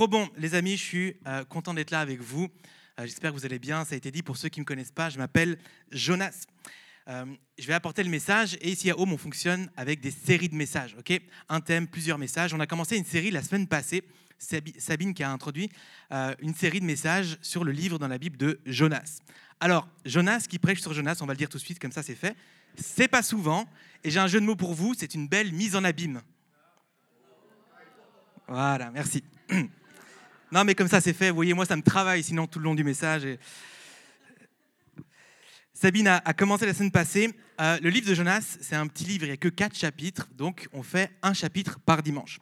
Trop bon, les amis, je suis euh, content d'être là avec vous. Euh, J'espère que vous allez bien. Ça a été dit pour ceux qui ne me connaissent pas, je m'appelle Jonas. Euh, je vais apporter le message et ici à Home, on fonctionne avec des séries de messages. ok? Un thème, plusieurs messages. On a commencé une série la semaine passée. Sabi- Sabine qui a introduit une série de messages sur le livre dans la Bible de Jonas. Alors, Jonas qui prêche sur Jonas, on va le dire tout de suite, comme ça c'est fait. C'est pas souvent. Et j'ai un jeu de mots pour vous, c'est une belle mise en abîme. Voilà, merci. Non, mais comme ça, c'est fait. Vous voyez, moi, ça me travaille sinon tout le long du message. Sabine a, a commencé la semaine passée. Euh, le livre de Jonas, c'est un petit livre, il n'y a que quatre chapitres, donc on fait un chapitre par dimanche.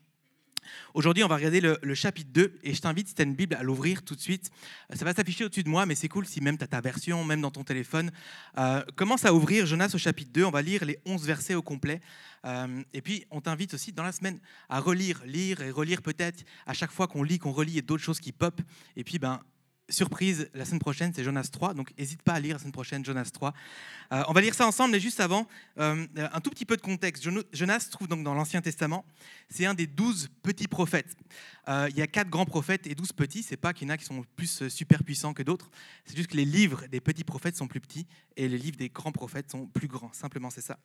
Aujourd'hui, on va regarder le, chapitre 2 et je t'invite, si tu as une Bible, à l'ouvrir tout de suite. Ça va s'afficher au-dessus de moi, mais c'est cool si même tu as ta version, même dans ton téléphone. Euh, commence à ouvrir Jonas au chapitre 2, on va lire les 11 versets au complet. Euh, et puis, on t'invite aussi dans la semaine à relire, lire et relire peut-être. À chaque fois qu'on lit, qu'on relit, a d'autres choses qui pop. Et puis, ben, surprise, la semaine prochaine, c'est Jonas 3. Donc, n'hésite pas à lire la semaine prochaine Jonas 3. Euh, on va lire ça ensemble, mais juste avant, euh, un tout petit peu de contexte. Jonas se trouve donc dans l'Ancien Testament. C'est un des douze petits prophètes. Euh, il y a quatre grands prophètes et douze petits. C'est pas qu'il y en a qui sont plus euh, super puissants que d'autres. C'est juste que les livres des petits prophètes sont plus petits et les livres des grands prophètes sont plus grands. Simplement, c'est ça.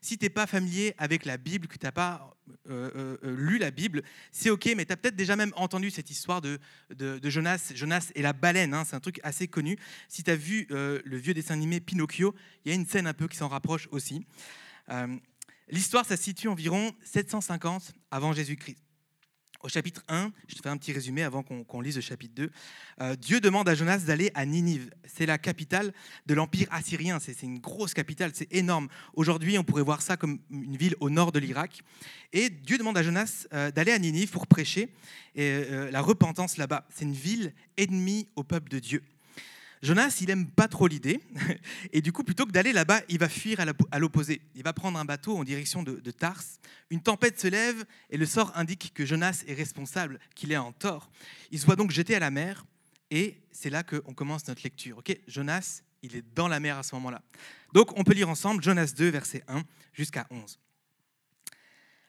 Si tu n'es pas familier avec la Bible, que tu n'as pas euh, euh, euh, lu la Bible, c'est OK, mais tu as peut-être déjà même entendu cette histoire de, Jonas, Jonas et la hein, c'est un truc assez connu. Si tu as vu euh, le vieux dessin animé Pinocchio, il y a une scène un peu qui s'en rapproche aussi. Euh, L'histoire, ça se situe environ 750 avant Jésus-Christ. Au chapitre 1, je te fais un petit résumé avant qu'on lise le chapitre 2. Euh, Dieu demande à Jonas d'aller à Ninive. C'est la capitale de l'Empire assyrien. C'est c'est une grosse capitale, c'est énorme. Aujourd'hui, on pourrait voir ça comme une ville au nord de l'Irak. Et Dieu demande à Jonas euh, d'aller à Ninive pour prêcher et, euh, la repentance là-bas. C'est une ville ennemie au peuple de Dieu. Jonas, il aime pas trop l'idée, et du coup, plutôt que d'aller là-bas, il va fuir à l'opposé. Il va prendre un bateau en direction de, Tars. Une tempête se lève, et le sort indique que Jonas est responsable, qu'il est en tort. Il se voit donc jeté à la mer, et c'est là qu'on commence notre lecture. Jonas, il est dans la mer à ce moment-là. Donc, on peut lire ensemble Jonas 2, verset 1 jusqu'à 11.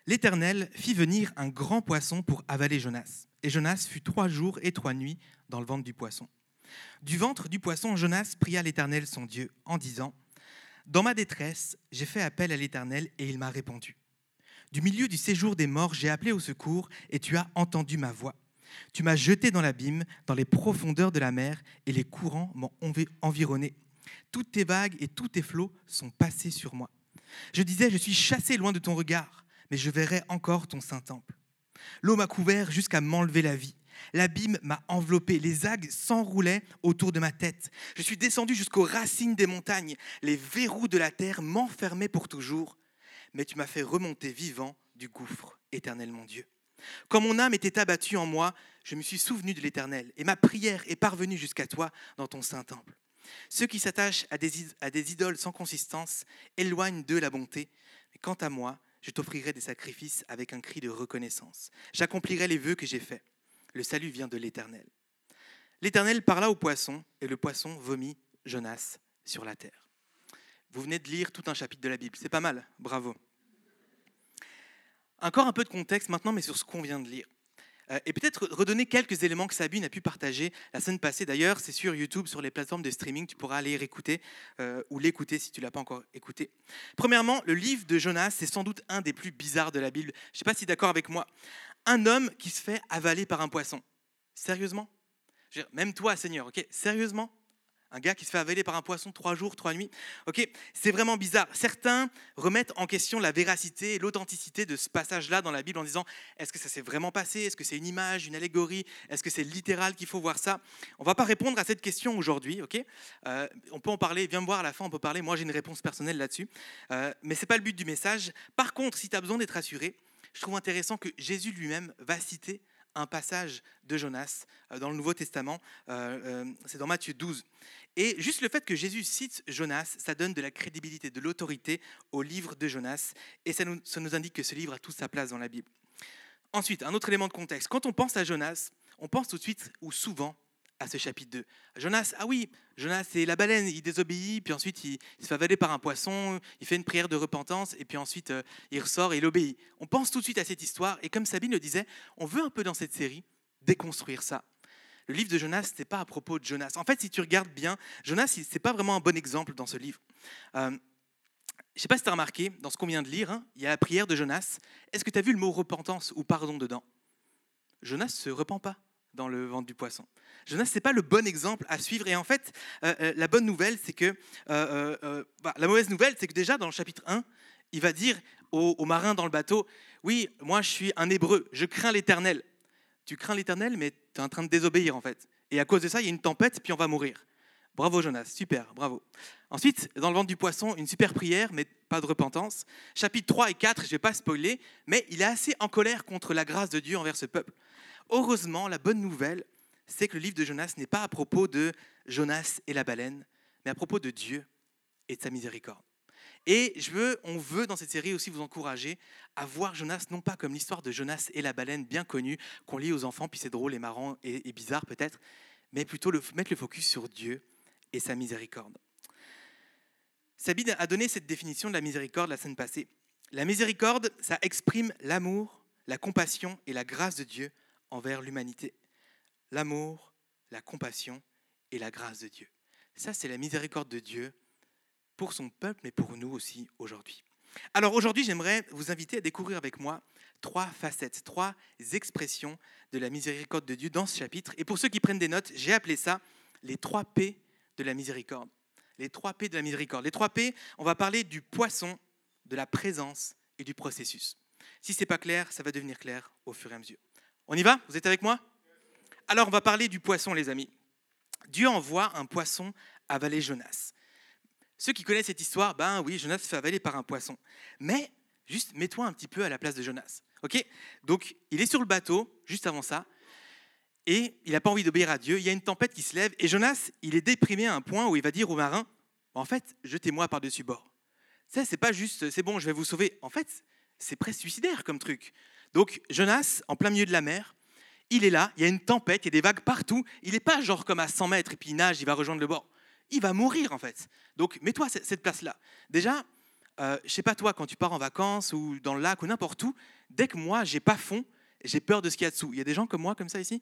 L'Éternel fit venir un grand poisson pour avaler Jonas. Et Jonas fut trois jours et trois nuits dans le ventre du poisson. Du ventre du poisson, Jonas pria l'Éternel son Dieu en disant Dans ma détresse, j'ai fait appel à l'Éternel et il m'a répondu. Du milieu du séjour des morts, j'ai appelé au secours et tu as entendu ma voix. Tu m'as jeté dans l'abîme, dans les profondeurs de la mer et les courants m'ont envi- environné. Toutes tes vagues et tous tes flots sont passés sur moi. Je disais, je suis chassé loin de ton regard, mais je verrai encore ton saint temple. L'eau m'a couvert jusqu'à m'enlever la vie. L'abîme m'a enveloppé, les algues s'enroulaient autour de ma tête. Je suis descendu jusqu'aux racines des montagnes. Les verrous de la terre m'enfermaient pour toujours. Mais tu m'as fait remonter vivant du gouffre, éternel mon Dieu. Quand mon âme était abattue en moi, je me suis souvenu de l'éternel, et ma prière est parvenue jusqu'à toi dans ton saint temple. Ceux qui s'attachent à des, idoles sans consistance éloignent d'eux la bonté. Mais quant à moi, je t'offrirai des sacrifices avec un cri de reconnaissance. J'accomplirai les vœux que j'ai faits. Le salut vient de l'Éternel. L'Éternel parla au poisson, et le poisson vomit Jonas sur la terre. Vous venez de lire tout un chapitre de la Bible. C'est pas mal, bravo. Encore un peu de contexte maintenant, mais sur ce qu'on vient de lire. Euh, Et peut-être redonner quelques éléments que Sabine a pu partager la semaine passée. D'ailleurs, c'est sur YouTube, sur les plateformes de streaming, tu pourras aller réécouter euh, ou l'écouter si tu ne l'as pas encore écouté. Premièrement, le livre de Jonas, c'est sans doute un des plus bizarres de la Bible. Je ne sais pas si d'accord avec moi. Un homme qui se fait avaler par un poisson. Sérieusement? Même toi, Seigneur, ok? Sérieusement? Un gars qui se fait avaler par un poisson trois jours, trois nuits? Ok, c'est vraiment bizarre. Certains remettent en question la véracité et l'authenticité de ce passage-là dans la Bible en disant est-ce que ça s'est vraiment passé? Est-ce que c'est une image, une allégorie? Est-ce que c'est littéral qu'il faut voir ça? On va pas répondre à cette question aujourd'hui, ok? Euh, On peut en parler. Viens me voir à la fin. On peut parler. Moi, j'ai une réponse personnelle là-dessus, Euh, mais c'est pas le but du message. Par contre, si tu as besoin d'être assuré, je trouve intéressant que Jésus lui-même va citer un passage de Jonas euh, dans le Nouveau Testament. Euh, euh, c'est dans Matthieu 12. Et juste le fait que Jésus cite Jonas, ça donne de la crédibilité, de l'autorité au livre de Jonas. Et ça nous, ça nous indique que ce livre a toute sa place dans la Bible. Ensuite, un autre élément de contexte. Quand on pense à Jonas, on pense tout de suite ou souvent à ce chapitre 2. Jonas, ah oui, Jonas, c'est la baleine, il désobéit, puis ensuite il, se fait avaler par un poisson, il fait une prière de repentance, et puis ensuite euh, il ressort et il obéit. On pense tout de suite à cette histoire, et comme Sabine le disait, on veut un peu dans cette série déconstruire ça. Le livre de Jonas, ce n'est pas à propos de Jonas. En fait, si tu regardes bien, Jonas, ce n'est pas vraiment un bon exemple dans ce livre. Euh, je ne sais pas si tu as remarqué, dans ce qu'on vient de lire, hein, il y a la prière de Jonas. Est-ce que tu as vu le mot repentance ou pardon dedans? Jonas ne se repent pas dans le ventre du poisson. Jonas, ce n'est pas le bon exemple à suivre. Et en fait, euh, euh, la bonne nouvelle, c'est que. Euh, bah, la mauvaise nouvelle, c'est que déjà, dans le chapitre 1, il va dire aux, marins dans le bateau Oui, moi, je suis un hébreu, je crains l'éternel. Tu crains l'éternel, mais tu es en train de désobéir, en fait. Et à cause de ça, il y a une tempête, puis on va mourir. Bravo, Jonas, super, bravo. Ensuite, dans le ventre du poisson, une super prière, mais pas de repentance. Chapitre 3 et 4, je ne vais pas spoiler, mais il est assez en colère contre la grâce de Dieu envers ce peuple. Heureusement, la bonne nouvelle, c'est que le livre de Jonas n'est pas à propos de Jonas et la baleine, mais à propos de Dieu et de sa miséricorde. Et je veux, on veut dans cette série aussi vous encourager à voir Jonas non pas comme l'histoire de Jonas et la baleine bien connue qu'on lit aux enfants, puis c'est drôle et marrant et, bizarre peut-être, mais plutôt mettre le focus sur Dieu et sa miséricorde. Sabine a donné cette définition de la miséricorde la semaine passée. La miséricorde, ça exprime l'amour, la compassion et la grâce de Dieu envers l'humanité. L'amour, la compassion et la grâce de Dieu. Ça, c'est la miséricorde de Dieu pour son peuple, mais pour nous aussi aujourd'hui. Alors aujourd'hui, j'aimerais vous inviter à découvrir avec moi trois facettes, trois expressions de la miséricorde de Dieu dans ce chapitre. Et pour ceux qui prennent des notes, j'ai appelé ça les trois P de la miséricorde. Les trois P de la miséricorde. Les trois P, on va parler du poisson, de la présence et du processus. Si ce n'est pas clair, ça va devenir clair au fur et à mesure. On y va? Vous êtes avec moi? Alors, on va parler du poisson, les amis. Dieu envoie un poisson avaler Jonas. Ceux qui connaissent cette histoire, ben oui, Jonas se fait avaler par un poisson. Mais juste mets-toi un petit peu à la place de Jonas. Ok? Donc, il est sur le bateau, juste avant ça, et il n'a pas envie d'obéir à Dieu. Il y a une tempête qui se lève, et Jonas, il est déprimé à un point où il va dire aux marins En fait, jetez-moi par-dessus bord. Ça, c'est pas juste, c'est bon, je vais vous sauver. En fait, c'est presque suicidaire comme truc. Donc Jonas, en plein milieu de la mer, il est là, il y a une tempête, il y a des vagues partout. Il n'est pas genre comme à 100 mètres et puis il nage, il va rejoindre le bord. Il va mourir en fait. Donc mets-toi cette place-là. Déjà, euh, je sais pas toi, quand tu pars en vacances ou dans le lac ou n'importe où, dès que moi j'ai pas fond, j'ai peur de ce qu'il y a dessous. Il y a des gens comme moi comme ça ici?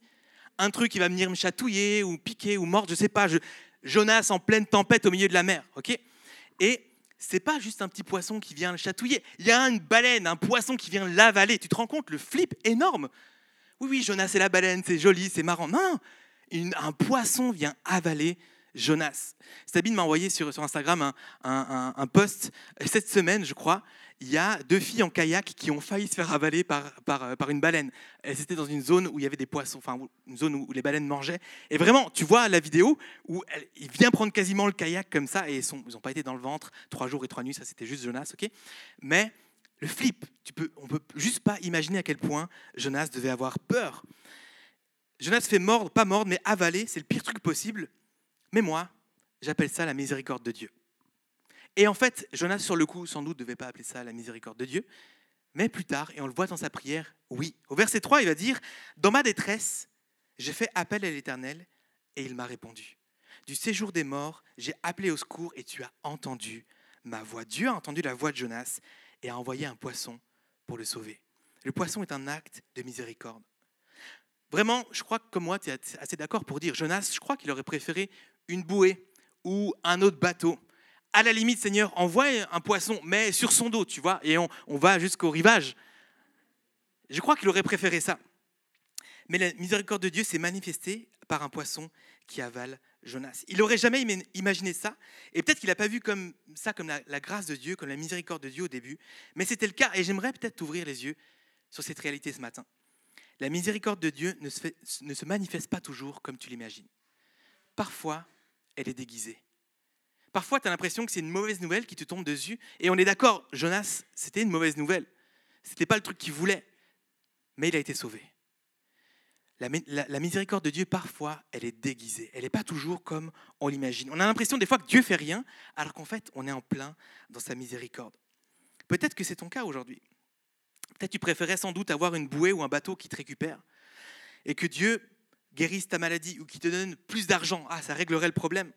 Un truc qui va venir me chatouiller ou piquer ou mordre, je sais pas. Jonas en pleine tempête au milieu de la mer, ok? Et c'est pas juste un petit poisson qui vient le chatouiller. Il y a une baleine, un poisson qui vient l'avaler. Tu te rends compte le flip énorme Oui, oui, Jonas c'est la baleine, c'est joli, c'est marrant. Non, un poisson vient avaler Jonas. Sabine m'a envoyé sur, Instagram un, post cette semaine, je crois, il y a deux filles en kayak qui ont failli se faire avaler par, euh, par une baleine. Elles étaient dans une zone où il y avait des poissons, enfin une zone où les baleines mangeaient. Et vraiment, tu vois la vidéo où il vient prendre quasiment le kayak comme ça et ils n'ont pas été dans le ventre trois jours et trois nuits, ça c'était juste Jonas, ok? Mais le flip, tu peux, on peut juste pas imaginer à quel point Jonas devait avoir peur. Jonas fait mordre, pas mordre, mais avaler, c'est le pire truc possible. Mais moi, j'appelle ça la miséricorde de Dieu. Et en fait, Jonas, sur le coup, sans doute, ne devait pas appeler ça la miséricorde de Dieu. Mais plus tard, et on le voit dans sa prière, oui. Au verset 3, il va dire, Dans ma détresse, j'ai fait appel à l'Éternel et il m'a répondu. Du séjour des morts, j'ai appelé au secours et tu as entendu ma voix. Dieu a entendu la voix de Jonas et a envoyé un poisson pour le sauver. Le poisson est un acte de miséricorde. Vraiment, je crois que comme moi, tu es assez d'accord pour dire, Jonas, je crois qu'il aurait préféré une bouée ou un autre bateau à la limite, Seigneur, envoie un poisson, mais sur son dos, tu vois, et on, va jusqu'au rivage. Je crois qu'il aurait préféré ça. Mais la miséricorde de Dieu s'est manifestée par un poisson qui avale Jonas. Il n'aurait jamais imaginé ça, et peut-être qu'il n'a pas vu comme ça comme la, grâce de Dieu, comme la miséricorde de Dieu au début, mais c'était le cas, et j'aimerais peut-être ouvrir les yeux sur cette réalité ce matin. La miséricorde de Dieu ne se manifeste pas toujours comme tu l'imagines. Parfois, elle est déguisée. Parfois, tu as l'impression que c'est une mauvaise nouvelle qui te tombe dessus. Et on est d'accord, Jonas, c'était une mauvaise nouvelle. Ce n'était pas le truc qu'il voulait. Mais il a été sauvé. la, miséricorde de Dieu, parfois, elle est déguisée. Elle n'est pas toujours comme on l'imagine. On a l'impression des fois que Dieu fait rien, alors qu'en fait, on est en plein dans sa miséricorde. Peut-être que c'est ton cas aujourd'hui. Peut-être tu préférais sans doute avoir une bouée ou un bateau qui te récupère et que Dieu guérisse ta maladie ou qui te donne plus d'argent. Ah, ça réglerait le problème.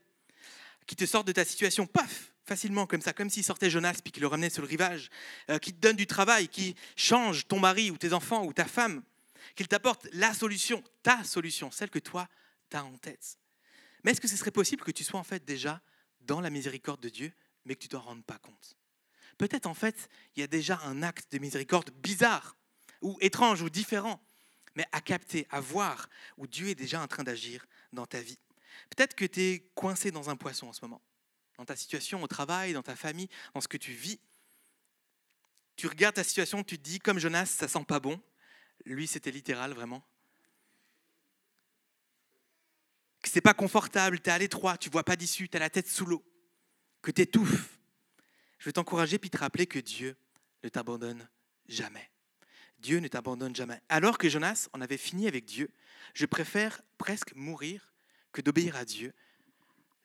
Qui te sorte de ta situation, paf, facilement comme ça, comme s'il sortait Jonas puis qu'il le ramenait sur le rivage. Euh, qui te donne du travail, qui change ton mari ou tes enfants ou ta femme. Qu'il t'apporte la solution, ta solution, celle que toi, tu as en tête. Mais est-ce que ce serait possible que tu sois en fait déjà dans la miséricorde de Dieu, mais que tu t'en rendes pas compte? Peut-être en fait, il y a déjà un acte de miséricorde bizarre, ou étrange, ou différent, mais à capter, à voir, où Dieu est déjà en train d'agir dans ta vie. Peut-être que tu es coincé dans un poisson en ce moment, dans ta situation au travail, dans ta famille, dans ce que tu vis. Tu regardes ta situation, tu te dis, comme Jonas, ça sent pas bon. Lui, c'était littéral, vraiment. Que c'est pas confortable, tu es à l'étroit, tu vois pas d'issue, tu as la tête sous l'eau, que tu étouffes, je vais t'encourager puis te rappeler que Dieu ne t'abandonne jamais. Dieu ne t'abandonne jamais. Alors que Jonas en avait fini avec Dieu, je préfère presque mourir que d'obéir à Dieu.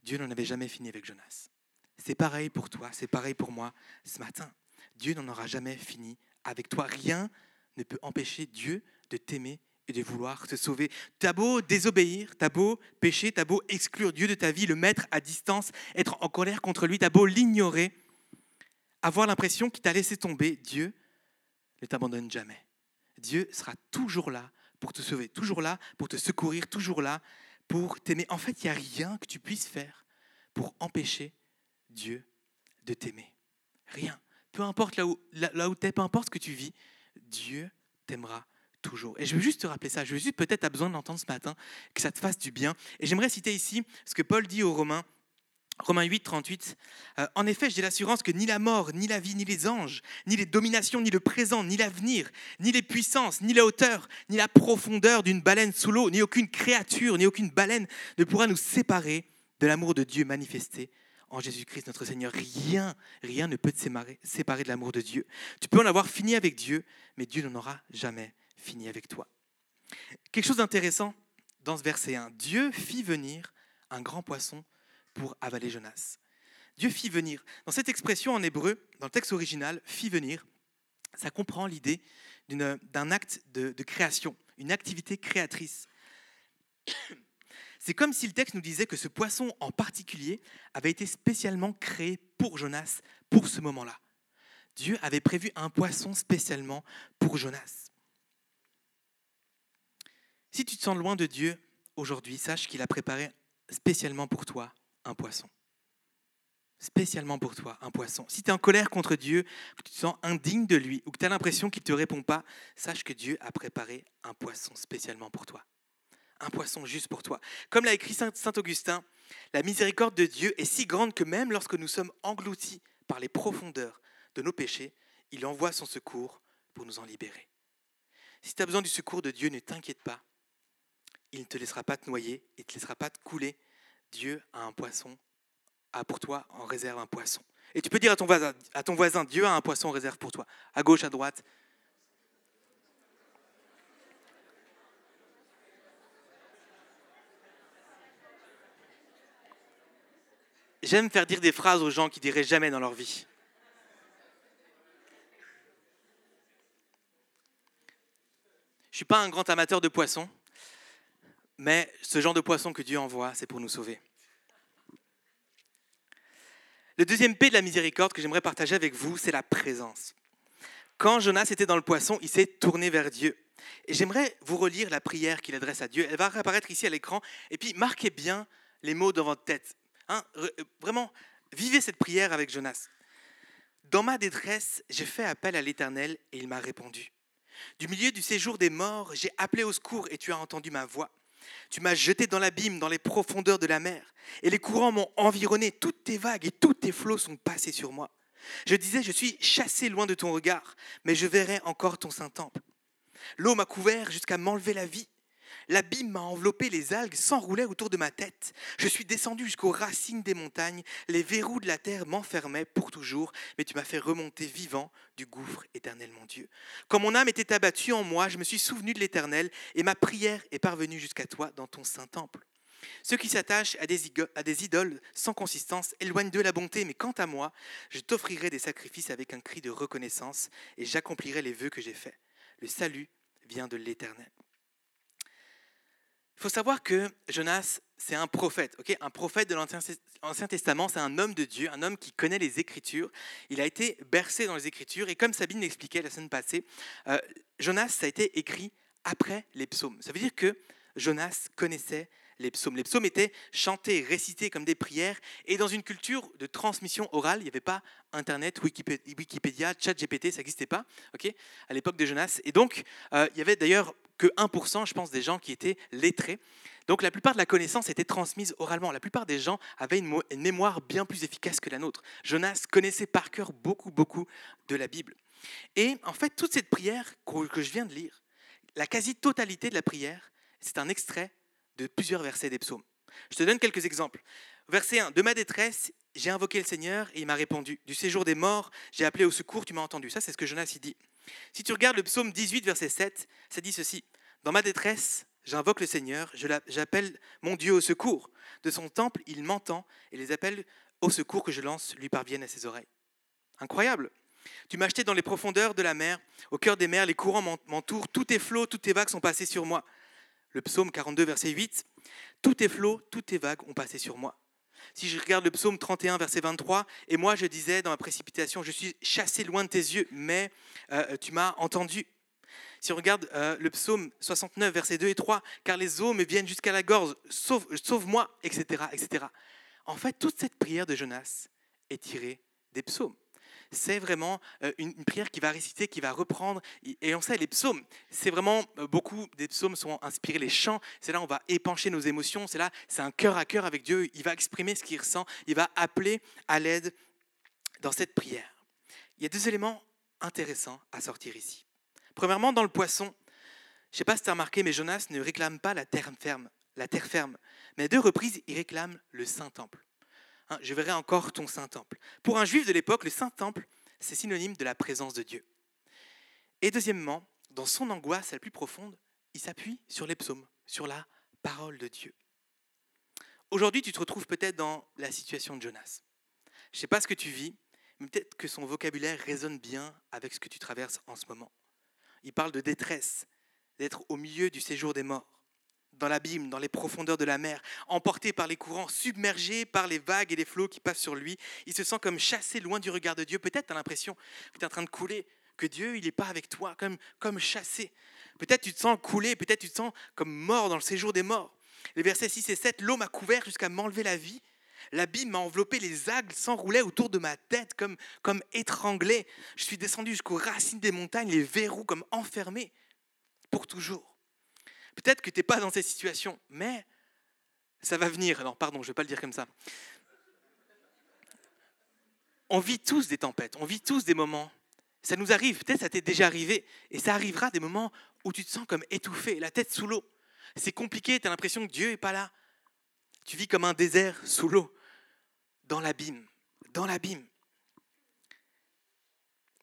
Dieu n'en avait jamais fini avec Jonas. C'est pareil pour toi, c'est pareil pour moi ce matin. Dieu n'en aura jamais fini avec toi. Rien ne peut empêcher Dieu de t'aimer et de vouloir te sauver. T'as beau désobéir, t'as beau pécher, t'as beau exclure Dieu de ta vie, le mettre à distance, être en colère contre lui, t'as beau l'ignorer, avoir l'impression qu'il t'a laissé tomber, Dieu ne t'abandonne jamais. Dieu sera toujours là pour te sauver, toujours là pour te secourir, toujours là pour t'aimer. En fait, il n'y a rien que tu puisses faire pour empêcher Dieu de t'aimer. Rien. Peu importe là où, là, où tu es, peu importe ce que tu vis, Dieu t'aimera toujours. Et je veux juste te rappeler ça, je veux juste peut-être tu besoin d'entendre ce matin, que ça te fasse du bien. Et j'aimerais citer ici ce que Paul dit aux Romains Romains 8, 38. Euh, en effet, j'ai l'assurance que ni la mort, ni la vie, ni les anges, ni les dominations, ni le présent, ni l'avenir, ni les puissances, ni la hauteur, ni la profondeur d'une baleine sous l'eau, ni aucune créature, ni aucune baleine ne pourra nous séparer de l'amour de Dieu manifesté en Jésus-Christ notre Seigneur. Rien, rien ne peut te séparer de l'amour de Dieu. Tu peux en avoir fini avec Dieu, mais Dieu n'en aura jamais fini avec toi. Quelque chose d'intéressant dans ce verset 1. Dieu fit venir un grand poisson pour avaler Jonas. Dieu fit venir. Dans cette expression en hébreu, dans le texte original, fit venir, ça comprend l'idée d'un acte de, création, une activité créatrice. C'est comme si le texte nous disait que ce poisson en particulier avait été spécialement créé pour Jonas, pour ce moment-là. Dieu avait prévu un poisson spécialement pour Jonas. Si tu te sens loin de Dieu aujourd'hui, sache qu'il a préparé spécialement pour toi un poisson. Spécialement pour toi, un poisson. Si tu es en colère contre Dieu, que tu te sens indigne de lui ou que tu as l'impression qu'il ne te répond pas, sache que Dieu a préparé un poisson spécialement pour toi. Un poisson juste pour toi. Comme l'a écrit Saint Augustin, la miséricorde de Dieu est si grande que même lorsque nous sommes engloutis par les profondeurs de nos péchés, il envoie son secours pour nous en libérer. Si tu as besoin du secours de Dieu, ne t'inquiète pas. Il ne te laissera pas te noyer, il ne te laissera pas te couler, Dieu a un poisson, a pour toi en réserve un poisson. Et tu peux dire à ton voisin, à ton voisin Dieu a un poisson en réserve pour toi, à gauche, à droite. J'aime faire dire des phrases aux gens qui diraient jamais dans leur vie. Je ne suis pas un grand amateur de poissons, mais ce genre de poisson que Dieu envoie, c'est pour nous sauver. Le deuxième P de la miséricorde que j'aimerais partager avec vous, c'est la présence. Quand Jonas était dans le poisson, il s'est tourné vers Dieu. Et j'aimerais vous relire la prière qu'il adresse à Dieu. Elle va apparaître ici à l'écran. Et puis, marquez bien les mots dans votre tête. Hein, vraiment, vivez cette prière avec Jonas. Dans ma détresse, j'ai fait appel à l'Éternel et il m'a répondu. Du milieu du séjour des morts, j'ai appelé au secours et tu as entendu ma voix. Tu m'as jeté dans l'abîme, dans les profondeurs de la mer, et les courants m'ont environné, toutes tes vagues et tous tes flots sont passés sur moi. Je disais, je suis chassé loin de ton regard, mais je verrai encore ton saint temple. L'eau m'a couvert jusqu'à m'enlever la vie. L'abîme m'a enveloppé, les algues s'enroulaient autour de ma tête. Je suis descendu jusqu'aux racines des montagnes, les verrous de la terre m'enfermaient pour toujours, mais tu m'as fait remonter vivant du gouffre éternel, mon Dieu. Quand mon âme était abattue en moi, je me suis souvenu de l'Éternel, et ma prière est parvenue jusqu'à toi dans ton saint temple. Ceux qui s'attachent à des, idoles sans consistance éloignent de la bonté, mais quant à moi, je t'offrirai des sacrifices avec un cri de reconnaissance, et j'accomplirai les vœux que j'ai faits. Le salut vient de l'Éternel. Il faut savoir que Jonas, c'est un prophète, un prophète de l'Ancien Testament, c'est un homme de Dieu, un homme qui connaît les Écritures. Il a été bercé dans les Écritures, et comme Sabine l'expliquait la semaine passée, euh, Jonas, ça a été écrit après les psaumes. Ça veut dire que Jonas connaissait les psaumes. Les psaumes étaient chantés, récités comme des prières, et dans une culture de transmission orale, il n'y avait pas Internet, Wikipédia, ChatGPT, ça n'existait pas, à l'époque de Jonas. Et donc, euh, il y avait d'ailleurs que 1%, je pense, des gens qui étaient lettrés. Donc la plupart de la connaissance était transmise oralement. La plupart des gens avaient une, mémoire bien plus efficace que la nôtre. Jonas connaissait par cœur beaucoup, beaucoup de la Bible. Et en fait, toute cette prière que je viens de lire, la quasi-totalité de la prière, c'est un extrait de plusieurs versets des psaumes. Je te donne quelques exemples. Verset 1, de ma détresse, j'ai invoqué le Seigneur et il m'a répondu. Du séjour des morts, j'ai appelé au secours, tu m'as entendu. Ça, c'est ce que Jonas y dit. Si tu regardes le psaume 18, verset 7, ça dit ceci. Dans ma détresse, j'invoque le Seigneur, j'appelle mon Dieu au secours. De son temple, il m'entend et les appels au secours que je lance lui parviennent à ses oreilles. Incroyable. Tu m'as acheté dans les profondeurs de la mer, au cœur des mers, les courants m'entourent, tous tes flots, toutes tes vagues sont passées sur moi. Le psaume 42, verset 8, tous tes flots, toutes tes vagues ont passé sur moi. Si je regarde le psaume 31, verset 23, et moi je disais dans ma précipitation, je suis chassé loin de tes yeux, mais euh, tu m'as entendu. Si on regarde euh, le psaume 69, verset 2 et 3, car les eaux me viennent jusqu'à la gorge, sauve, sauve-moi, etc., etc. En fait, toute cette prière de Jonas est tirée des psaumes c'est vraiment euh, une, prière qui va réciter, qui va reprendre. Et on sait, les psaumes, c'est vraiment, euh, beaucoup des psaumes sont inspirés, les chants, c'est là où on va épancher nos émotions, c'est là, c'est un cœur à cœur avec Dieu, il va exprimer ce qu'il ressent, il va appeler à l'aide dans cette prière. Il y a deux éléments intéressants à sortir ici. Premièrement, dans le poisson, je ne sais pas si tu as remarqué, mais Jonas ne réclame pas la terre ferme, la terre ferme, mais à deux reprises, il réclame le Saint-Temple. Hein, je verrai encore ton Saint-Temple. Pour un juif de l'époque, le Saint-Temple, c'est synonyme de la présence de Dieu. Et deuxièmement, dans son angoisse la plus profonde, il s'appuie sur les psaumes, sur la parole de Dieu. Aujourd'hui, tu te retrouves peut-être dans la situation de Jonas. Je ne sais pas ce que tu vis, mais peut-être que son vocabulaire résonne bien avec ce que tu traverses en ce moment. Il parle de détresse, d'être au milieu du séjour des morts dans l'abîme, dans les profondeurs de la mer, emporté par les courants, submergé par les vagues et les flots qui passent sur lui. Il se sent comme chassé loin du regard de Dieu. Peut-être tu as l'impression que tu es en train de couler, que Dieu, il n'est pas avec toi, comme, comme chassé. Peut-être tu te sens couler, peut-être tu te sens comme mort dans le séjour des morts. Les versets 6 et 7, l'eau m'a couvert jusqu'à m'enlever la vie. L'abîme m'a enveloppé, les algues s'enroulaient autour de ma tête comme, comme étranglé. Je suis descendu jusqu'aux racines des montagnes, les verrous comme enfermés pour toujours. Peut-être que tu n'es pas dans cette situation, mais ça va venir. Non, pardon, je ne vais pas le dire comme ça. On vit tous des tempêtes, on vit tous des moments. Ça nous arrive, peut-être ça t'est déjà arrivé, et ça arrivera des moments où tu te sens comme étouffé, la tête sous l'eau. C'est compliqué, tu as l'impression que Dieu n'est pas là. Tu vis comme un désert sous l'eau, dans l'abîme, dans l'abîme.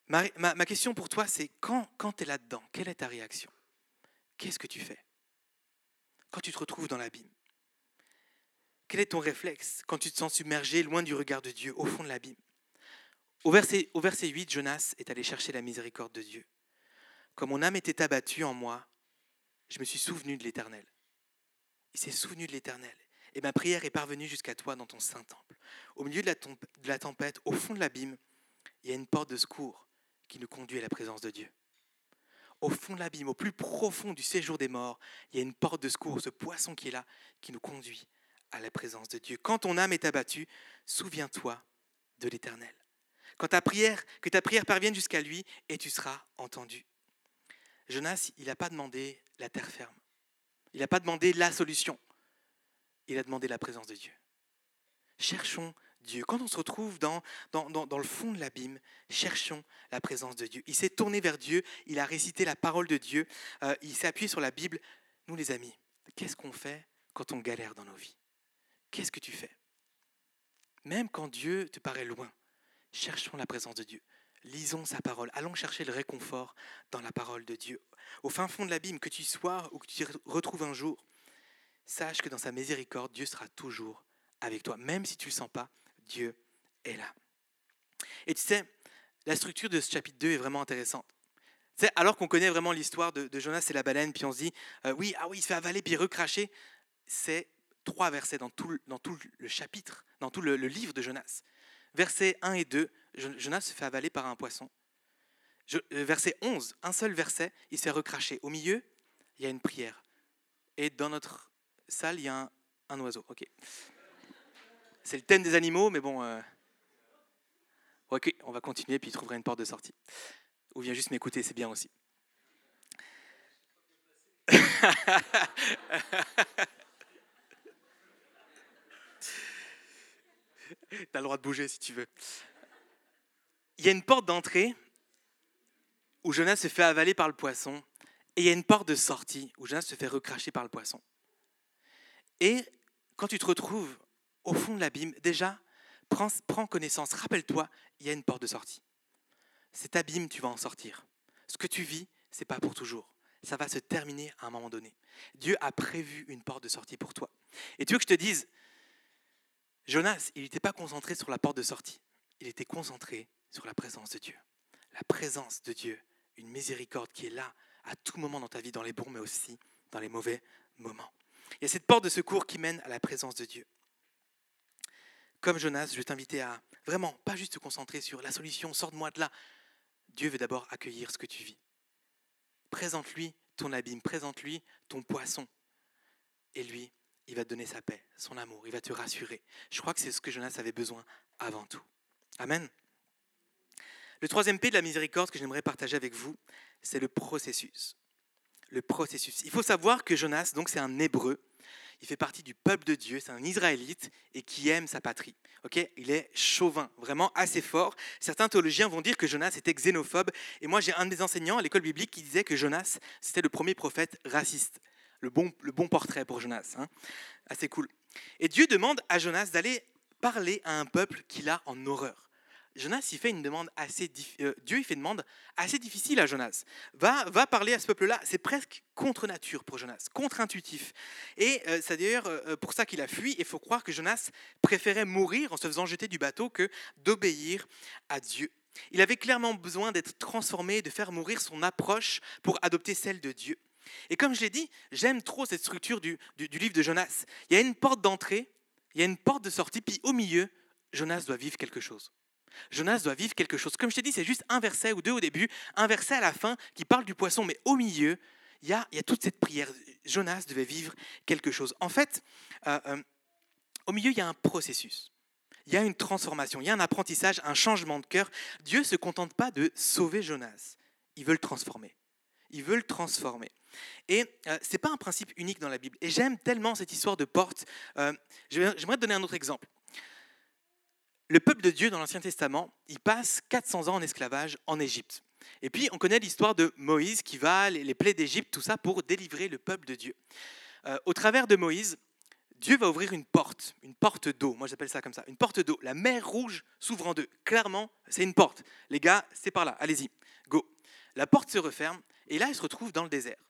Ma, ma, question pour toi, c'est quand, quand tu es là-dedans, quelle est ta réaction? Qu'est-ce que tu fais? Quand tu te retrouves dans l'abîme? Quel est ton réflexe quand tu te sens submergé loin du regard de Dieu, au fond de l'abîme? Au verset, au verset 8, Jonas est allé chercher la miséricorde de Dieu. Comme mon âme était abattue en moi, je me suis souvenu de l'Éternel. Il s'est souvenu de l'Éternel. Et ma prière est parvenue jusqu'à toi dans ton saint temple. Au milieu de la tempête, au fond de l'abîme, il y a une porte de secours qui nous conduit à la présence de Dieu au fond de l'abîme, au plus profond du séjour des morts, il y a une porte de secours, ce poisson qui est là, qui nous conduit à la présence de Dieu. Quand ton âme est abattue, souviens-toi de l'Éternel. Quand ta prière, que ta prière parvienne jusqu'à lui et tu seras entendu. Jonas, il n'a pas demandé la terre ferme. Il n'a pas demandé la solution. Il a demandé la présence de Dieu. Cherchons Dieu. Quand on se retrouve dans, le fond de l'abîme, cherchons la présence de Dieu. Il s'est tourné vers Dieu, il a récité la parole de Dieu, euh, il s'est appuyé sur la Bible. Nous les amis, qu'est-ce qu'on fait quand on galère dans nos vies? Qu'est-ce que tu fais? Même quand Dieu te paraît loin, cherchons la présence de Dieu. Lisons sa parole. Allons chercher le réconfort dans la parole de Dieu. Au fin fond de l'abîme, que tu sois ou que tu te retrouves un jour, sache que dans sa miséricorde, Dieu sera toujours avec toi. Même si tu ne le sens pas, Dieu est là. Et tu sais, la structure de ce chapitre 2 est vraiment intéressante. C'est alors qu'on connaît vraiment l'histoire de, Jonas et la baleine, puis on se dit, euh, oui, ah oui, il se fait avaler puis recracher. C'est trois versets dans tout, le chapitre, dans tout le, livre de Jonas. Versets 1 et 2, Jonas se fait avaler par un poisson. Euh, verset 11, un seul verset, il se fait recracher. Au milieu, il y a une prière. Et dans notre salle, il y a un, un oiseau. Ok. C'est le thème des animaux, mais bon. Euh, ok, on va continuer, puis il trouvera une porte de sortie. Ou vient juste m'écouter, c'est bien aussi. T'as le droit de bouger si tu veux. Il y a une porte d'entrée où Jonas se fait avaler par le poisson, et il y a une porte de sortie où Jonas se fait recracher par le poisson. Et quand tu te retrouves au fond de l'abîme, déjà, prends, connaissance, rappelle-toi, il y a une porte de sortie. Cet abîme, tu vas en sortir. Ce que tu vis, c'est pas pour toujours. Ça va se terminer à un moment donné. Dieu a prévu une porte de sortie pour toi. Et tu veux que je te dise, Jonas, il n'était pas concentré sur la porte de sortie. Il était concentré sur la présence de Dieu. La présence de Dieu, une miséricorde qui est là à tout moment dans ta vie, dans les bons, mais aussi dans les mauvais moments. Il y a cette porte de secours qui mène à la présence de Dieu. Comme Jonas, je vais t'inviter à vraiment pas juste te concentrer sur la solution, sors-moi de là. Dieu veut d'abord accueillir ce que tu vis. Présente-lui ton abîme, présente-lui ton poisson. Et lui, il va te donner sa paix, son amour, il va te rassurer. Je crois que c'est ce que Jonas avait besoin avant tout. Amen. Le troisième P de la miséricorde que j'aimerais partager avec vous, c'est le processus. Le processus. Il faut savoir que Jonas, donc c'est un hébreu, il fait partie du peuple de Dieu, c'est un Israélite et qui aime sa patrie. Ok, il est chauvin, vraiment assez fort. Certains théologiens vont dire que Jonas était xénophobe. Et moi, j'ai un des enseignants à l'école biblique qui disait que Jonas, c'était le premier prophète raciste. Le bon, le bon portrait pour Jonas. Hein. Assez cool. Et Dieu demande à Jonas d'aller parler à un peuple qu'il a en horreur. Jonas, il fait une demande assez euh, Dieu il fait une demande assez difficile à Jonas. Va, va parler à ce peuple-là. C'est presque contre nature pour Jonas, contre-intuitif. Et euh, c'est d'ailleurs euh, pour ça qu'il a fui. Il faut croire que Jonas préférait mourir en se faisant jeter du bateau que d'obéir à Dieu. Il avait clairement besoin d'être transformé, de faire mourir son approche pour adopter celle de Dieu. Et comme je l'ai dit, j'aime trop cette structure du livre de Jonas. Il y a une porte d'entrée, il y a une porte de sortie, puis au milieu, Jonas doit vivre quelque chose. Jonas doit vivre quelque chose. Comme je t'ai dit, c'est juste un verset ou deux au début, un verset à la fin qui parle du poisson, mais au milieu, il y a, toute cette prière. Jonas devait vivre quelque chose. En fait, euh, euh, au milieu, il y a un processus. Il y a une transformation, il y a un apprentissage, un changement de cœur. Dieu ne se contente pas de sauver Jonas, il veut le transformer. Il veut le transformer. Et euh, ce n'est pas un principe unique dans la Bible. Et j'aime tellement cette histoire de porte. J'aimerais te donner un autre exemple le peuple de Dieu dans l'Ancien Testament, il passe 400 ans en esclavage en Égypte. Et puis, on connaît l'histoire de Moïse qui va, les plaies d'Égypte, tout ça pour délivrer le peuple de Dieu. Euh, au travers de Moïse, Dieu va ouvrir une porte, une porte d'eau. Moi, j'appelle ça comme ça, une porte d'eau. La mer rouge s'ouvre en deux. Clairement, c'est une porte. Les gars, c'est par là. Allez-y, go. La porte se referme et là, il se retrouve dans le désert.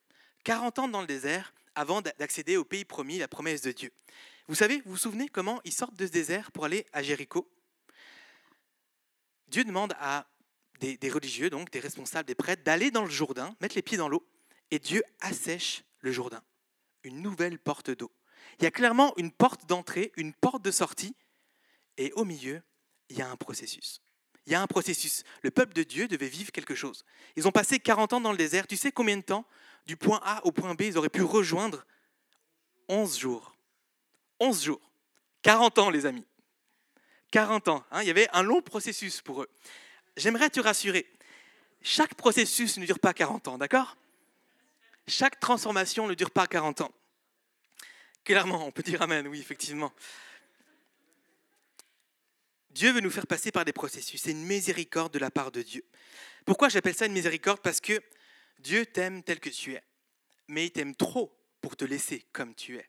40 ans dans le désert avant d'accéder au pays promis, la promesse de Dieu. Vous savez, vous vous souvenez comment ils sortent de ce désert pour aller à Jéricho? Dieu demande à des, religieux, donc des responsables, des prêtres, d'aller dans le Jourdain, mettre les pieds dans l'eau, et Dieu assèche le Jourdain. Une nouvelle porte d'eau. Il y a clairement une porte d'entrée, une porte de sortie, et au milieu, il y a un processus. Il y a un processus. Le peuple de Dieu devait vivre quelque chose. Ils ont passé 40 ans dans le désert. Tu sais combien de temps Du point A au point B, ils auraient pu rejoindre 11 jours. 11 jours. 40 ans, les amis. 40 ans. Hein, il y avait un long processus pour eux. J'aimerais te rassurer. Chaque processus ne dure pas 40 ans, d'accord? Chaque transformation ne dure pas 40 ans. Clairement, on peut dire Amen, oui, effectivement. Dieu veut nous faire passer par des processus. C'est une miséricorde de la part de Dieu. Pourquoi j'appelle ça une miséricorde? Parce que Dieu t'aime tel que tu es. Mais il t'aime trop pour te laisser comme tu es.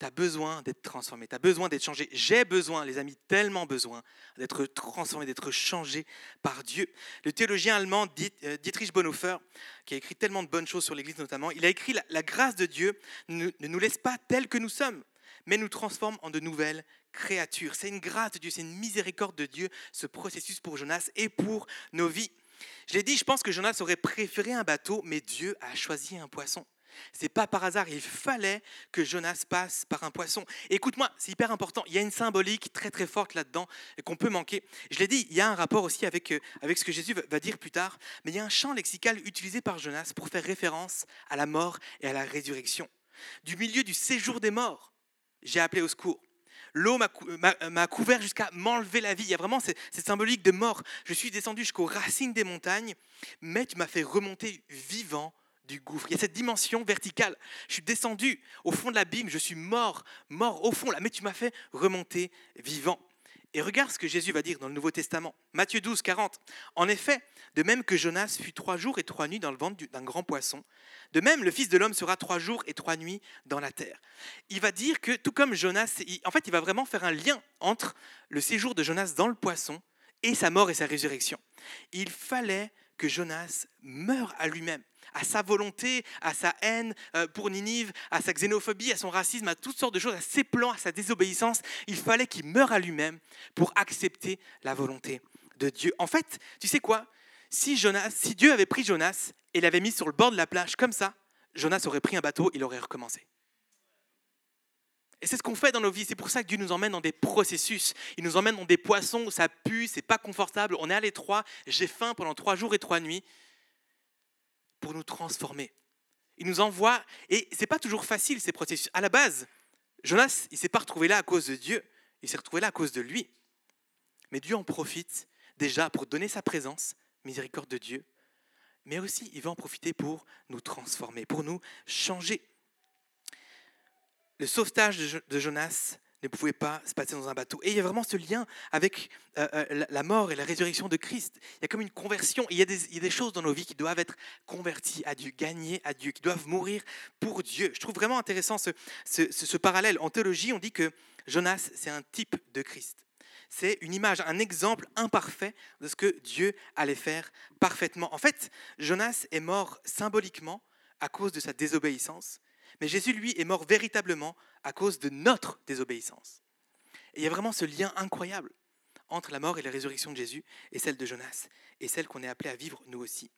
Tu as besoin d'être transformé, tu as besoin d'être changé. J'ai besoin, les amis, tellement besoin d'être transformé, d'être changé par Dieu. Le théologien allemand euh, Dietrich Bonhoeffer, qui a écrit tellement de bonnes choses sur l'Église notamment, il a écrit la, grâce de Dieu ne, ne nous laisse pas tels que nous sommes, mais nous transforme en de nouvelles créatures. C'est une grâce de Dieu, c'est une miséricorde de Dieu, ce processus pour Jonas et pour nos vies. Je l'ai dit, je pense que Jonas aurait préféré un bateau, mais Dieu a choisi un poisson. C'est pas par hasard, il fallait que Jonas passe par un poisson. Écoute-moi, c'est hyper important. Il y a une symbolique très très forte là-dedans qu'on peut manquer. Je l'ai dit, il y a un rapport aussi avec, euh, avec ce que Jésus va dire plus tard, mais il y a un champ lexical utilisé par Jonas pour faire référence à la mort et à la résurrection. Du milieu du séjour des morts, j'ai appelé au secours. L'eau m'a couvert jusqu'à m'enlever la vie. Il y a vraiment cette, symbolique de mort. Je suis descendu jusqu'aux racines des montagnes, mais tu m'as fait remonter vivant gouffre. Il y a cette dimension verticale. Je suis descendu au fond de l'abîme, je suis mort, mort au fond là, mais tu m'as fait remonter vivant. Et regarde ce que Jésus va dire dans le Nouveau Testament. Matthieu 12, 40. En effet, de même que Jonas fut trois jours et trois nuits dans le ventre d'un grand poisson, de même le Fils de l'homme sera trois jours et trois nuits dans la terre. Il va dire que tout comme Jonas, en fait, il va vraiment faire un lien entre le séjour de Jonas dans le poisson et sa mort et sa résurrection. Il fallait que Jonas meure à lui-même à sa volonté, à sa haine euh, pour Ninive, à sa xénophobie, à son racisme, à toutes sortes de choses, à ses plans, à sa désobéissance. Il fallait qu'il meure à lui-même pour accepter la volonté de Dieu. En fait, tu sais quoi? Si, Jonas, si Dieu avait pris Jonas et l'avait mis sur le bord de la plage comme ça, Jonas aurait pris un bateau, il aurait recommencé. Et c'est ce qu'on fait dans nos vies. C'est pour ça que Dieu nous emmène dans des processus. Il nous emmène dans des poissons où ça pue, c'est pas confortable. On est à l'étroit. J'ai faim pendant trois jours et trois nuits pour nous transformer. Il nous envoie, et c'est pas toujours facile ces processus. À la base, Jonas, il s'est pas retrouvé là à cause de Dieu, il s'est retrouvé là à cause de lui. Mais Dieu en profite déjà pour donner sa présence, miséricorde de Dieu, mais aussi il va en profiter pour nous transformer, pour nous changer. Le sauvetage de Jonas ne pouvait pas se passer dans un bateau. Et il y a vraiment ce lien avec euh, euh, la mort et la résurrection de Christ. Il y a comme une conversion. Il y, a des, choses dans nos vies qui doivent être converties à Dieu, gagnées à Dieu, qui doivent mourir pour Dieu. Je trouve vraiment intéressant ce, ce parallèle. En théologie, on dit que Jonas, c'est un type de Christ. C'est une image, un exemple imparfait de ce que Dieu allait faire parfaitement. En fait, Jonas est mort symboliquement à cause de sa désobéissance, mais Jésus, lui, est mort véritablement à cause de notre désobéissance. Et il y a vraiment ce lien incroyable entre la mort et la résurrection de Jésus et celle de Jonas, et celle qu'on est appelé à vivre nous aussi.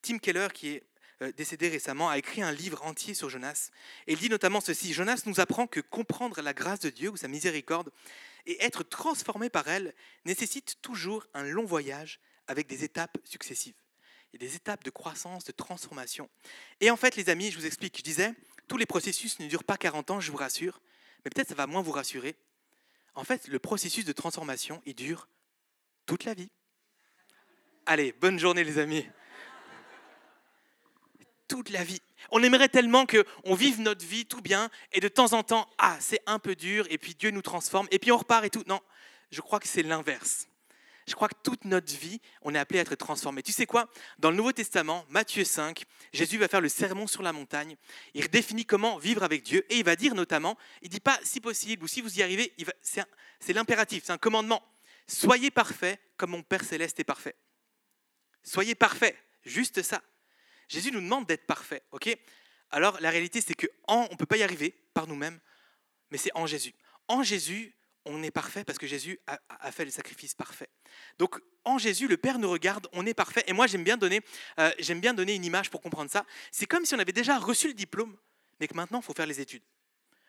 Tim Keller, qui est euh, décédé récemment, a écrit un livre entier sur Jonas, et il dit notamment ceci, Jonas nous apprend que comprendre la grâce de Dieu ou sa miséricorde et être transformé par elle nécessite toujours un long voyage avec des étapes successives. Il y a des étapes de croissance, de transformation. Et en fait, les amis, je vous explique, je disais, tous les processus ne durent pas 40 ans, je vous rassure, mais peut-être ça va moins vous rassurer. En fait, le processus de transformation, il dure toute la vie. Allez, bonne journée les amis. Toute la vie. On aimerait tellement qu'on vive notre vie tout bien et de temps en temps, ah, c'est un peu dur et puis Dieu nous transforme et puis on repart et tout. Non, je crois que c'est l'inverse. Je crois que toute notre vie, on est appelé à être transformé. Tu sais quoi? Dans le Nouveau Testament, Matthieu 5, Jésus va faire le sermon sur la montagne. Il redéfinit comment vivre avec Dieu et il va dire notamment, il dit pas si possible ou si vous y arrivez, c'est l'impératif, c'est un commandement. Soyez parfaits comme mon Père céleste est parfait. Soyez parfaits, juste ça. Jésus nous demande d'être parfaits, ok? Alors la réalité, c'est que on ne peut pas y arriver par nous-mêmes, mais c'est en Jésus. En Jésus, on est parfait parce que Jésus a, fait le sacrifice parfait. Donc en Jésus, le Père nous regarde, on est parfait. Et moi, j'aime bien donner, euh, j'aime bien donner une image pour comprendre ça. C'est comme si on avait déjà reçu le diplôme, mais que maintenant, il faut faire les études.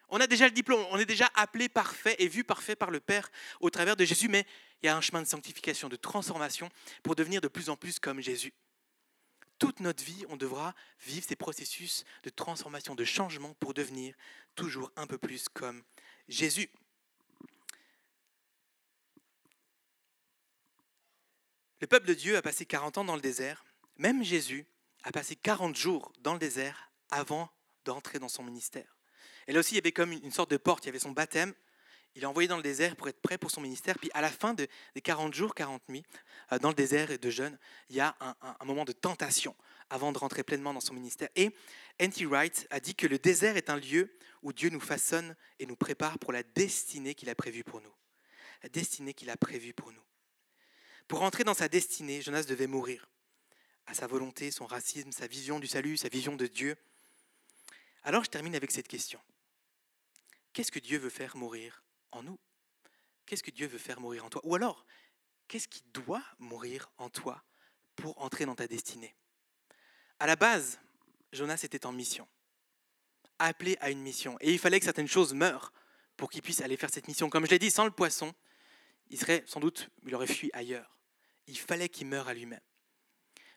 On a déjà le diplôme, on est déjà appelé parfait et vu parfait par le Père au travers de Jésus, mais il y a un chemin de sanctification, de transformation pour devenir de plus en plus comme Jésus. Toute notre vie, on devra vivre ces processus de transformation, de changement pour devenir toujours un peu plus comme Jésus. Le peuple de Dieu a passé 40 ans dans le désert. Même Jésus a passé 40 jours dans le désert avant d'entrer dans son ministère. Et là aussi, il y avait comme une sorte de porte, il y avait son baptême, il est envoyé dans le désert pour être prêt pour son ministère. Puis à la fin des 40 jours, 40 nuits, euh, dans le désert et de jeûne, il y a un, moment de tentation avant de rentrer pleinement dans son ministère. Et N.T. Wright a dit que le désert est un lieu où Dieu nous façonne et nous prépare pour la destinée qu'il a prévue pour nous. La destinée qu'il a prévue pour nous. Pour entrer dans sa destinée, Jonas devait mourir à sa volonté, son racisme, sa vision du salut, sa vision de Dieu. Alors je termine avec cette question. Qu'est-ce que Dieu veut faire mourir en nous? Qu'est-ce que Dieu veut faire mourir en toi? Ou alors, qu'est-ce qui doit mourir en toi pour entrer dans ta destinée? À la base, Jonas était en mission, appelé à une mission. Et il fallait que certaines choses meurent pour qu'il puisse aller faire cette mission. Comme je l'ai dit, sans le poisson, il serait sans doute, il aurait fui ailleurs. Il fallait qu'il meure à lui-même.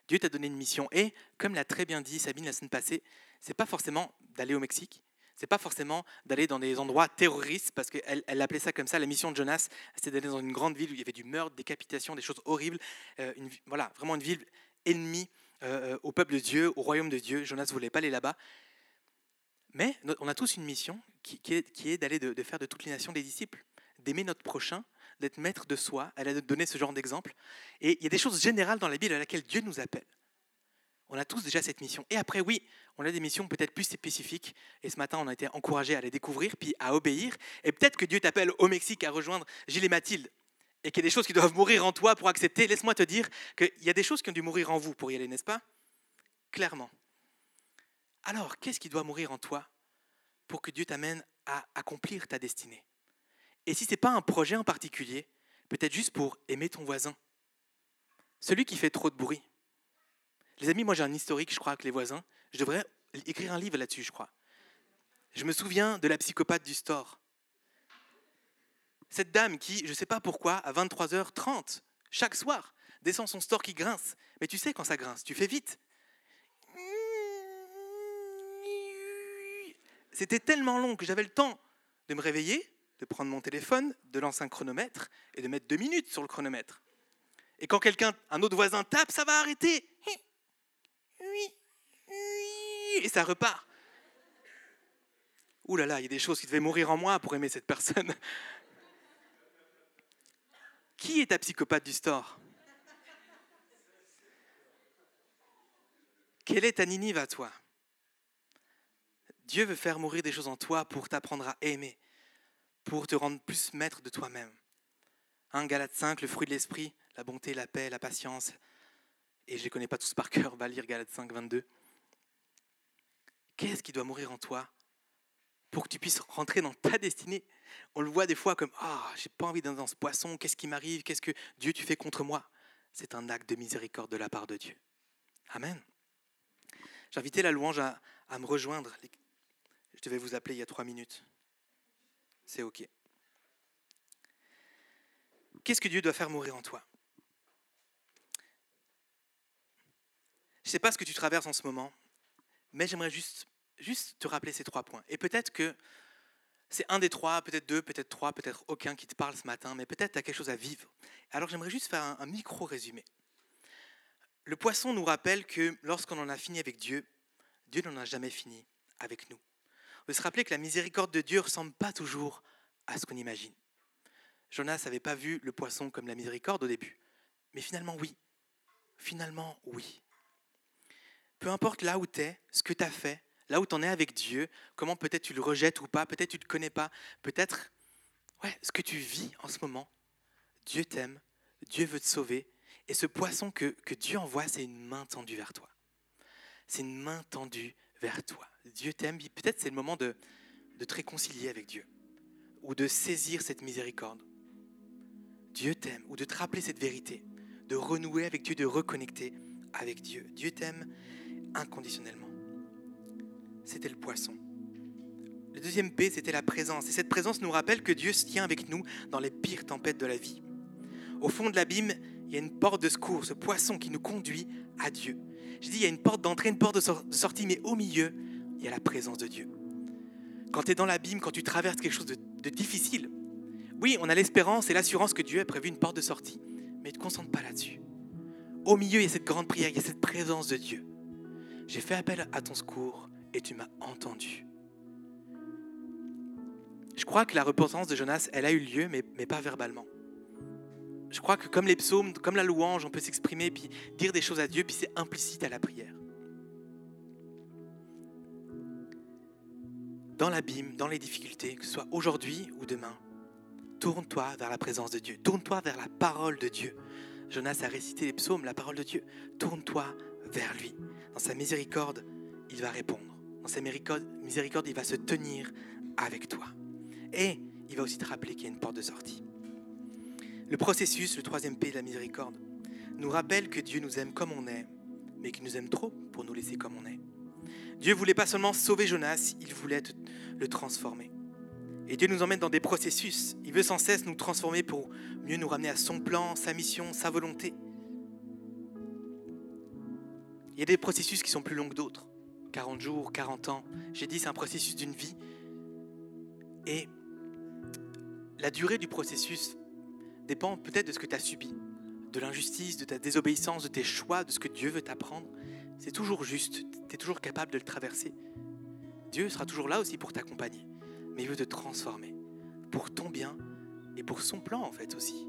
Dieu t'a donné une mission. Et comme l'a très bien dit Sabine la semaine passée, c'est pas forcément d'aller au Mexique, c'est pas forcément d'aller dans des endroits terroristes, parce qu'elle elle ça comme ça. La mission de Jonas, c'était d'aller dans une grande ville où il y avait du meurtre, décapitation, des choses horribles. Euh, voilà, vraiment une ville ennemie euh, euh, au peuple de Dieu, au royaume de Dieu. Jonas voulait pas aller là-bas. Mais on a tous une mission qui, est, qui est d'aller de, de, faire de toutes les nations des disciples, d'aimer notre prochain, d'être maître de soi. Elle a donné ce genre d'exemple. Et il y a des choses générales dans la Bible à laquelle Dieu nous appelle. On a tous déjà cette mission. Et après, oui, on a des missions peut-être plus spécifiques. Et ce matin, on a été encouragés à les découvrir, puis à obéir. Et peut-être que Dieu t'appelle au Mexique à rejoindre Gilles et Mathilde. Et qu'il y a des choses qui doivent mourir en toi pour accepter. Laisse-moi te dire qu'il y a des choses qui ont dû mourir en vous pour y aller, n'est-ce pas? Clairement. Alors, qu'est-ce qui doit mourir en toi pour que Dieu t'amène à accomplir ta destinée? Et si ce n'est pas un projet en particulier, peut-être juste pour aimer ton voisin, celui qui fait trop de bruit, les amis, moi j'ai un historique, je crois, avec les voisins. Je devrais écrire un livre là-dessus, je crois. Je me souviens de la psychopathe du store. Cette dame qui, je ne sais pas pourquoi, à 23h30, chaque soir, descend son store qui grince. Mais tu sais quand ça grince, tu fais vite. C'était tellement long que j'avais le temps de me réveiller, de prendre mon téléphone, de lancer un chronomètre et de mettre deux minutes sur le chronomètre. Et quand quelqu'un, un autre voisin tape, ça va arrêter. Et ça repart. Ouh là là, il y a des choses qui devaient mourir en moi pour aimer cette personne. Qui est ta psychopathe du store? Quelle est ta Ninive à toi? Dieu veut faire mourir des choses en toi pour t'apprendre à aimer, pour te rendre plus maître de toi-même. Un Galate 5, le fruit de l'esprit, la bonté, la paix, la patience. Et je ne les connais pas tous par cœur, va lire Galate 5, 22. Qu'est-ce qui doit mourir en toi pour que tu puisses rentrer dans ta destinée? On le voit des fois comme Ah, j'ai pas envie d'être dans ce poisson, qu'est-ce qui m'arrive? Qu'est-ce que Dieu tu fais contre moi? C'est un acte de miséricorde de la part de Dieu. Amen. Invité la louange à, à me rejoindre. Je devais vous appeler il y a trois minutes. C'est OK. Qu'est-ce que Dieu doit faire mourir en toi? Je ne sais pas ce que tu traverses en ce moment mais j'aimerais juste, te rappeler ces trois points. Et peut-être que c'est un des trois, peut-être deux, peut-être trois, peut-être aucun qui te parle ce matin, mais peut-être tu as quelque chose à vivre. Alors j'aimerais juste faire un, micro-résumé. Le poisson nous rappelle que lorsqu'on en a fini avec Dieu, Dieu n'en a jamais fini avec nous. Veut se rappeler que la miséricorde de Dieu ne ressemble pas toujours à ce qu'on imagine. Jonas n'avait pas vu le poisson comme la miséricorde au début, mais finalement oui. Finalement oui peu importe là où tu es, ce que tu as fait, là où tu en es avec Dieu, comment peut-être tu le rejettes ou pas, peut-être tu ne te connais pas, peut-être ouais, ce que tu vis en ce moment, Dieu t'aime, Dieu veut te sauver, et ce poisson que, que Dieu envoie, c'est une main tendue vers toi. C'est une main tendue vers toi. Dieu t'aime, peut-être c'est le moment de, de te réconcilier avec Dieu, ou de saisir cette miséricorde. Dieu t'aime, ou de te rappeler cette vérité, de renouer avec Dieu, de reconnecter avec Dieu. Dieu t'aime inconditionnellement. C'était le poisson. Le deuxième P, c'était la présence. Et cette présence nous rappelle que Dieu se tient avec nous dans les pires tempêtes de la vie. Au fond de l'abîme, il y a une porte de secours, ce poisson qui nous conduit à Dieu. Je dis, il y a une porte d'entrée, une porte de sortie, mais au milieu, il y a la présence de Dieu. Quand tu es dans l'abîme, quand tu traverses quelque chose de, difficile, oui, on a l'espérance et l'assurance que Dieu a prévu une porte de sortie, mais ne te concentre pas là-dessus. Au milieu, il y a cette grande prière, il y a cette présence de Dieu. J'ai fait appel à ton secours et tu m'as entendu. Je crois que la repentance de Jonas, elle a eu lieu, mais pas verbalement. Je crois que comme les psaumes, comme la louange, on peut s'exprimer, puis dire des choses à Dieu, puis c'est implicite à la prière. Dans l'abîme, dans les difficultés, que ce soit aujourd'hui ou demain, tourne-toi vers la présence de Dieu, tourne-toi vers la parole de Dieu. Jonas a récité les psaumes, la parole de Dieu. Tourne-toi vers lui. Dans sa miséricorde, il va répondre. Dans sa miséricorde, il va se tenir avec toi. Et il va aussi te rappeler qu'il y a une porte de sortie. Le processus, le troisième P de la miséricorde, nous rappelle que Dieu nous aime comme on est, mais qu'il nous aime trop pour nous laisser comme on est. Dieu voulait pas seulement sauver Jonas, il voulait le transformer. Et Dieu nous emmène dans des processus. Il veut sans cesse nous transformer pour mieux nous ramener à son plan, sa mission, sa volonté. Il y a des processus qui sont plus longs que d'autres. 40 jours, 40 ans. J'ai dit, c'est un processus d'une vie. Et la durée du processus dépend peut-être de ce que tu as subi, de l'injustice, de ta désobéissance, de tes choix, de ce que Dieu veut t'apprendre. C'est toujours juste, tu es toujours capable de le traverser. Dieu sera toujours là aussi pour t'accompagner mais il veut te transformer pour ton bien et pour son plan en fait aussi.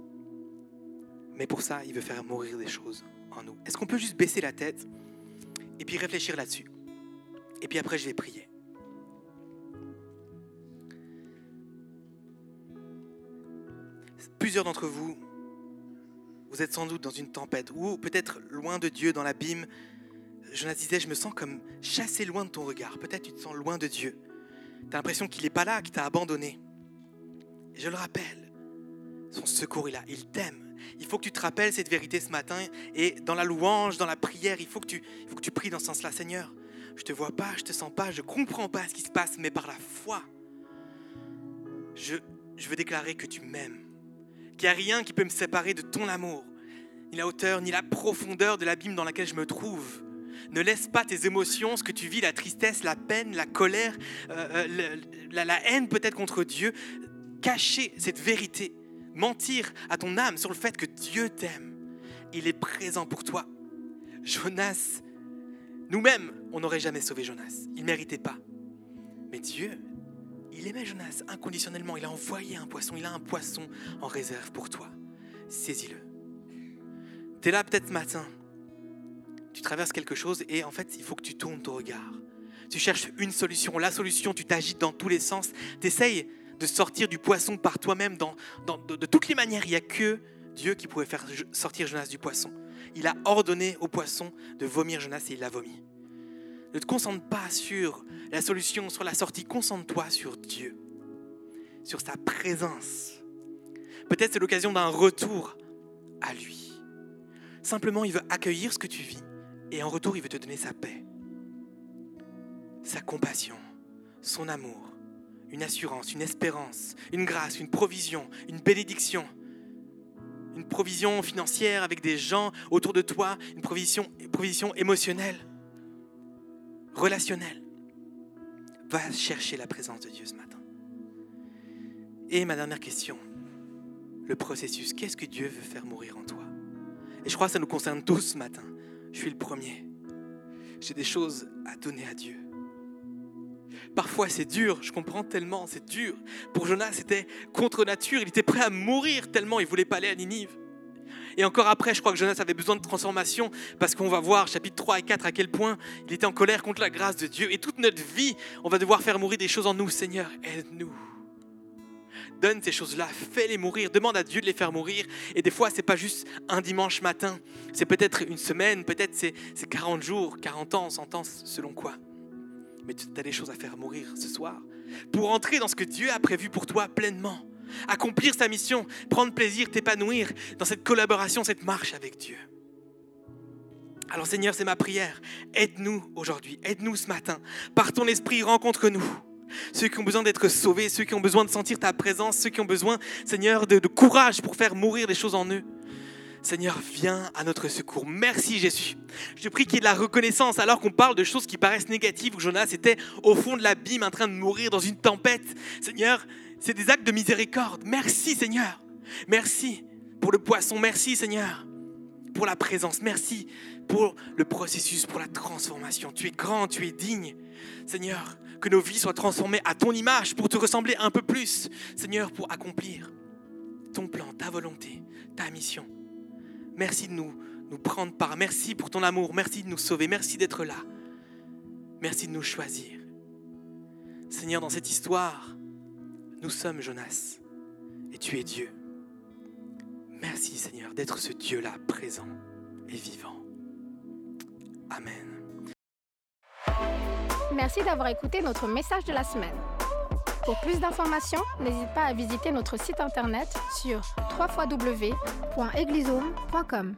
Mais pour ça, il veut faire mourir des choses en nous. Est-ce qu'on peut juste baisser la tête et puis réfléchir là-dessus? Et puis après, je vais prier. Plusieurs d'entre vous, vous êtes sans doute dans une tempête ou peut-être loin de Dieu, dans l'abîme. Jonas disais, je me sens comme chassé loin de ton regard. Peut-être tu te sens loin de Dieu. Tu as l'impression qu'il n'est pas là, qu'il t'a abandonné. Je le rappelle, son secours est là, il t'aime. Il faut que tu te rappelles cette vérité ce matin et dans la louange, dans la prière, il faut que tu, il faut que tu pries dans ce sens-là, Seigneur. Je te vois pas, je te sens pas, je comprends pas ce qui se passe, mais par la foi, je, je veux déclarer que tu m'aimes, qu'il n'y a rien qui peut me séparer de ton amour, ni la hauteur, ni la profondeur de l'abîme dans laquelle je me trouve. Ne laisse pas tes émotions, ce que tu vis, la tristesse, la peine, la colère, euh, euh, la, haine peut-être contre Dieu, cacher cette vérité, mentir à ton âme sur le fait que Dieu t'aime. Il est présent pour toi. Jonas, nous-mêmes, on n'aurait jamais sauvé Jonas. Il ne méritait pas. Mais Dieu, il aimait Jonas inconditionnellement. Il a envoyé un poisson. Il a un poisson en réserve pour toi. Saisis-le. Tu es là peut-être matin tu traverses quelque chose et en fait, il faut que tu tournes ton regard. Tu cherches une solution, la solution, tu t'agites dans tous les sens, tu essayes de sortir du poisson par toi-même dans, de, de, toutes les manières. Il n'y a que Dieu qui pouvait faire sortir Jonas du poisson. Il a ordonné au poisson de vomir Jonas et il l'a vomi. Ne te concentre pas sur la solution, sur la sortie, concentre-toi sur Dieu, sur sa présence. Peut-être c'est l'occasion d'un retour à lui. Simplement, il veut accueillir ce que tu vis et en retour, il veut te donner sa paix, sa compassion, son amour, une assurance, une espérance, une grâce, une provision, une bénédiction, une provision financière avec des gens autour de toi, une provision, une provision émotionnelle, relationnelle. Va chercher la présence de Dieu ce matin. Et ma dernière question, le processus, qu'est-ce que Dieu veut faire mourir en toi? Et je crois que ça nous concerne tous ce matin. Je suis le premier. J'ai des choses à donner à Dieu. Parfois c'est dur, je comprends tellement, c'est dur. Pour Jonas, c'était contre nature, il était prêt à mourir tellement il voulait pas aller à Ninive. Et encore après, je crois que Jonas avait besoin de transformation parce qu'on va voir, chapitre 3 et 4, à quel point il était en colère contre la grâce de Dieu. Et toute notre vie, on va devoir faire mourir des choses en nous. Seigneur, aide-nous donne ces choses-là, fais-les mourir, demande à Dieu de les faire mourir. Et des fois, c'est pas juste un dimanche matin, c'est peut-être une semaine, peut-être c'est 40 jours, 40 ans, 100 ans, selon quoi. Mais tu as des choses à faire mourir ce soir pour entrer dans ce que Dieu a prévu pour toi pleinement, accomplir sa mission, prendre plaisir, t'épanouir dans cette collaboration, cette marche avec Dieu. Alors Seigneur, c'est ma prière. Aide-nous aujourd'hui, aide-nous ce matin. Par ton esprit, rencontre-nous ceux qui ont besoin d'être sauvés, ceux qui ont besoin de sentir ta présence, ceux qui ont besoin, Seigneur, de, courage pour faire mourir des choses en eux. Seigneur, viens à notre secours. Merci Jésus. Je prie qu'il y ait de la reconnaissance alors qu'on parle de choses qui paraissent négatives, où Jonas était au fond de l'abîme en train de mourir dans une tempête. Seigneur, c'est des actes de miséricorde. Merci Seigneur. Merci pour le poisson. Merci Seigneur pour la présence. Merci pour le processus, pour la transformation. Tu es grand, tu es digne. Seigneur, que nos vies soient transformées à ton image pour te ressembler un peu plus. Seigneur, pour accomplir ton plan, ta volonté, ta mission. Merci de nous, nous prendre part. Merci pour ton amour. Merci de nous sauver. Merci d'être là. Merci de nous choisir. Seigneur, dans cette histoire, nous sommes Jonas et tu es Dieu. Merci Seigneur d'être ce Dieu-là présent et vivant. Amen. Merci d'avoir écouté notre message de la semaine. Pour plus d'informations, n'hésite pas à visiter notre site internet sur www.eglisome.com.